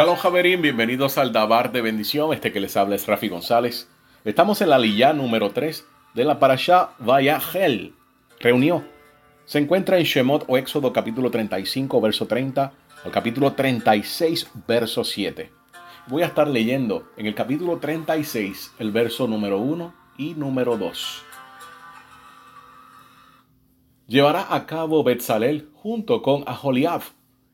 Shalom Javerín, bienvenidos al Dabar de Bendición. Este que les habla es Rafi González. Estamos en la Liyá número 3 de la Parashá Vayahel. Reunió. Se encuentra en Shemot o Éxodo capítulo 35, verso 30 al capítulo 36, verso 7. Voy a estar leyendo en el capítulo 36 el verso número 1 y número 2. Llevará a cabo Betzalel junto con Aholiab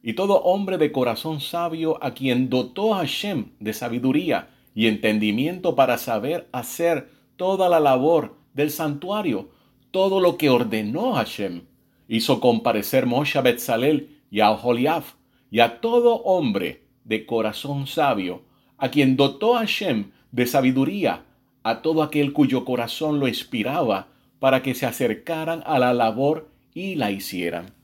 y todo hombre de corazón sabio a quien dotó Hashem de sabiduría y entendimiento para saber hacer toda la labor del santuario, todo lo que ordenó Hashem. Hizo comparecer Moshe a Betzalel y a Oholiab y a todo hombre de corazón sabio, a quien dotó Hashem de sabiduría, a todo aquel cuyo corazón lo inspiraba para que se acercaran a la labor y la hicieran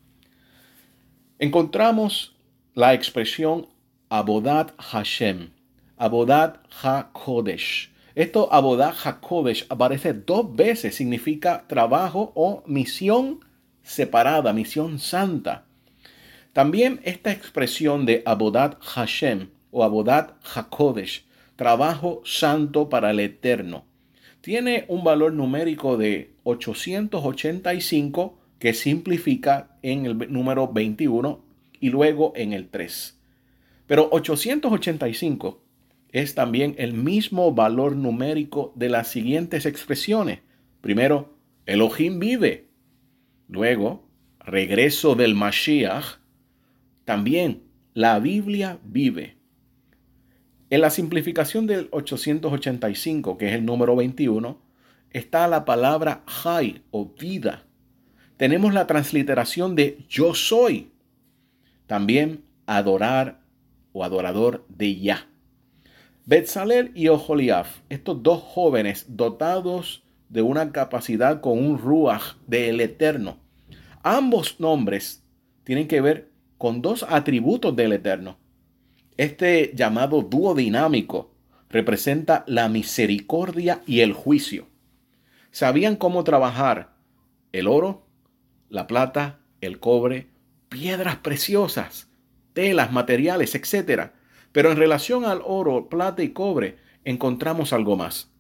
encontramos la expresión Abodat Hashem, Abodat HaKodesh. Esto Abodat HaKodesh aparece dos veces, significa trabajo o misión separada, misión santa. También esta expresión de Abodat Hashem o Abodat HaKodesh, trabajo santo para el eterno, tiene un valor numérico de 885 que simplifica en el número 21 y luego en el 3. Pero 885 es también el mismo valor numérico de las siguientes expresiones. Primero, Elohim vive. Luego, regreso del Mashiach. También, la Biblia vive. En la simplificación del 885, que es el número 21, está la palabra Hay o vida tenemos la transliteración de yo soy. También adorar o adorador de Yah. Betzalel y Oholiaf, estos dos jóvenes dotados de una capacidad con un ruach del eterno. Ambos nombres tienen que ver con dos atributos del eterno. Este llamado dúo dinámico representa la misericordia y el juicio. Sabían cómo trabajar el oro la plata, el cobre, piedras preciosas, telas, materiales, etc. Pero en relación al oro, plata y cobre, encontramos algo más.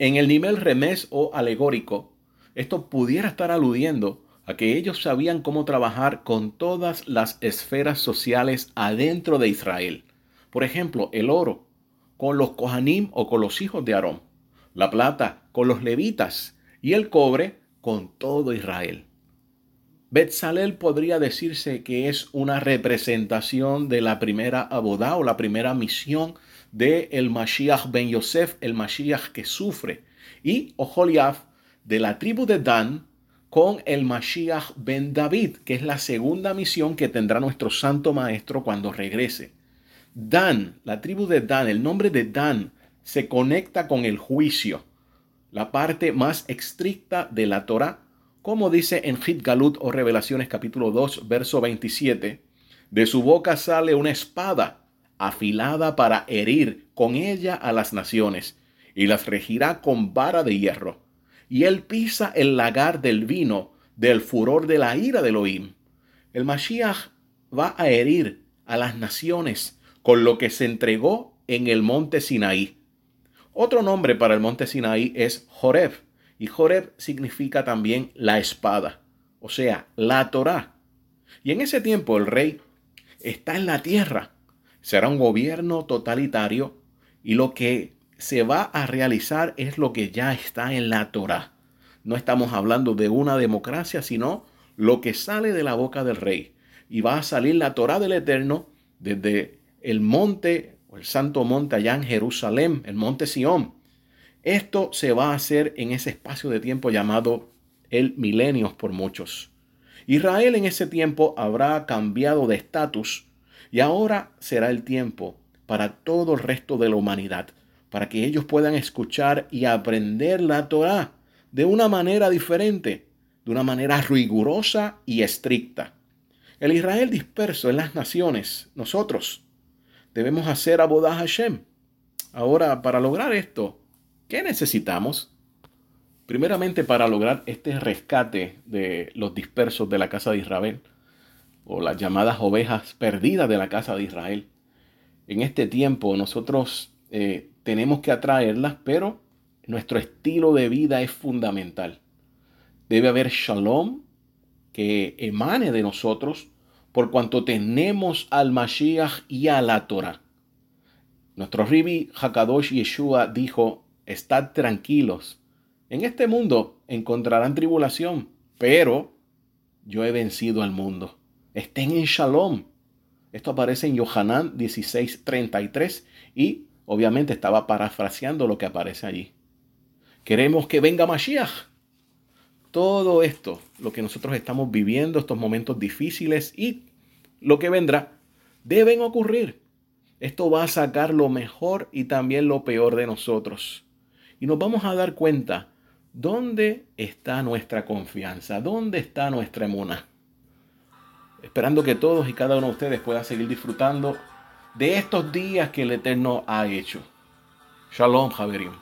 En el nivel remés o alegórico, esto pudiera estar aludiendo a que ellos sabían cómo trabajar con todas las esferas sociales adentro de Israel. Por ejemplo, el oro con los Kohanim o con los hijos de Aarón, la plata con los levitas y el cobre con todo Israel. Betzalel podría decirse que es una representación de la primera abodá o la primera misión de el Mashiach ben Yosef, el Mashiach que sufre, y Oholiab de la tribu de Dan con el Mashiach ben David, que es la segunda misión que tendrá nuestro santo maestro cuando regrese. Dan, la tribu de Dan, el nombre de Dan se conecta con el juicio la parte más estricta de la Torah, como dice en Hit Galut o Revelaciones capítulo 2, verso 27, de su boca sale una espada afilada para herir con ella a las naciones, y las regirá con vara de hierro. Y él pisa el lagar del vino del furor de la ira de Elohim. El Mashiach va a herir a las naciones con lo que se entregó en el monte Sinaí. Otro nombre para el monte Sinaí es Joreb, y Joreb significa también la espada, o sea, la Torá. Y en ese tiempo el rey está en la tierra, será un gobierno totalitario y lo que se va a realizar es lo que ya está en la Torá. No estamos hablando de una democracia, sino lo que sale de la boca del rey. Y va a salir la Torá del Eterno desde el monte el santo monte allá en Jerusalén, el monte Sión. Esto se va a hacer en ese espacio de tiempo llamado el milenio por muchos. Israel en ese tiempo habrá cambiado de estatus y ahora será el tiempo para todo el resto de la humanidad, para que ellos puedan escuchar y aprender la Torah de una manera diferente, de una manera rigurosa y estricta. El Israel disperso en las naciones, nosotros, debemos hacer Abodá Hashem. Ahora, para lograr esto, ¿qué necesitamos? Primeramente, para lograr este rescate de los dispersos de la casa de Israel, o las llamadas ovejas perdidas de la casa de Israel, En este tiempo nosotros eh, tenemos que atraerlas, pero nuestro estilo de vida es fundamental. Debe haber shalom que emane de nosotros por cuanto tenemos al Mashiach y a la Torah. Nuestro Ribi Hakadosh Yeshua dijo, estad tranquilos. En este mundo encontrarán tribulación, pero yo he vencido al mundo. Estén en shalom. Esto aparece en Yohanan 16:33 y obviamente estaba parafraseando lo que aparece allí. Queremos que venga Mashiach. Todo esto, lo que nosotros estamos viviendo, estos momentos difíciles y lo que vendrá, deben ocurrir. Esto va a sacar lo mejor y también lo peor de nosotros. Y nos vamos a dar cuenta dónde está nuestra confianza, dónde está nuestra emuna. Esperando que todos y cada uno de ustedes pueda seguir disfrutando de estos días que el Eterno ha hecho. Shalom, Javerim.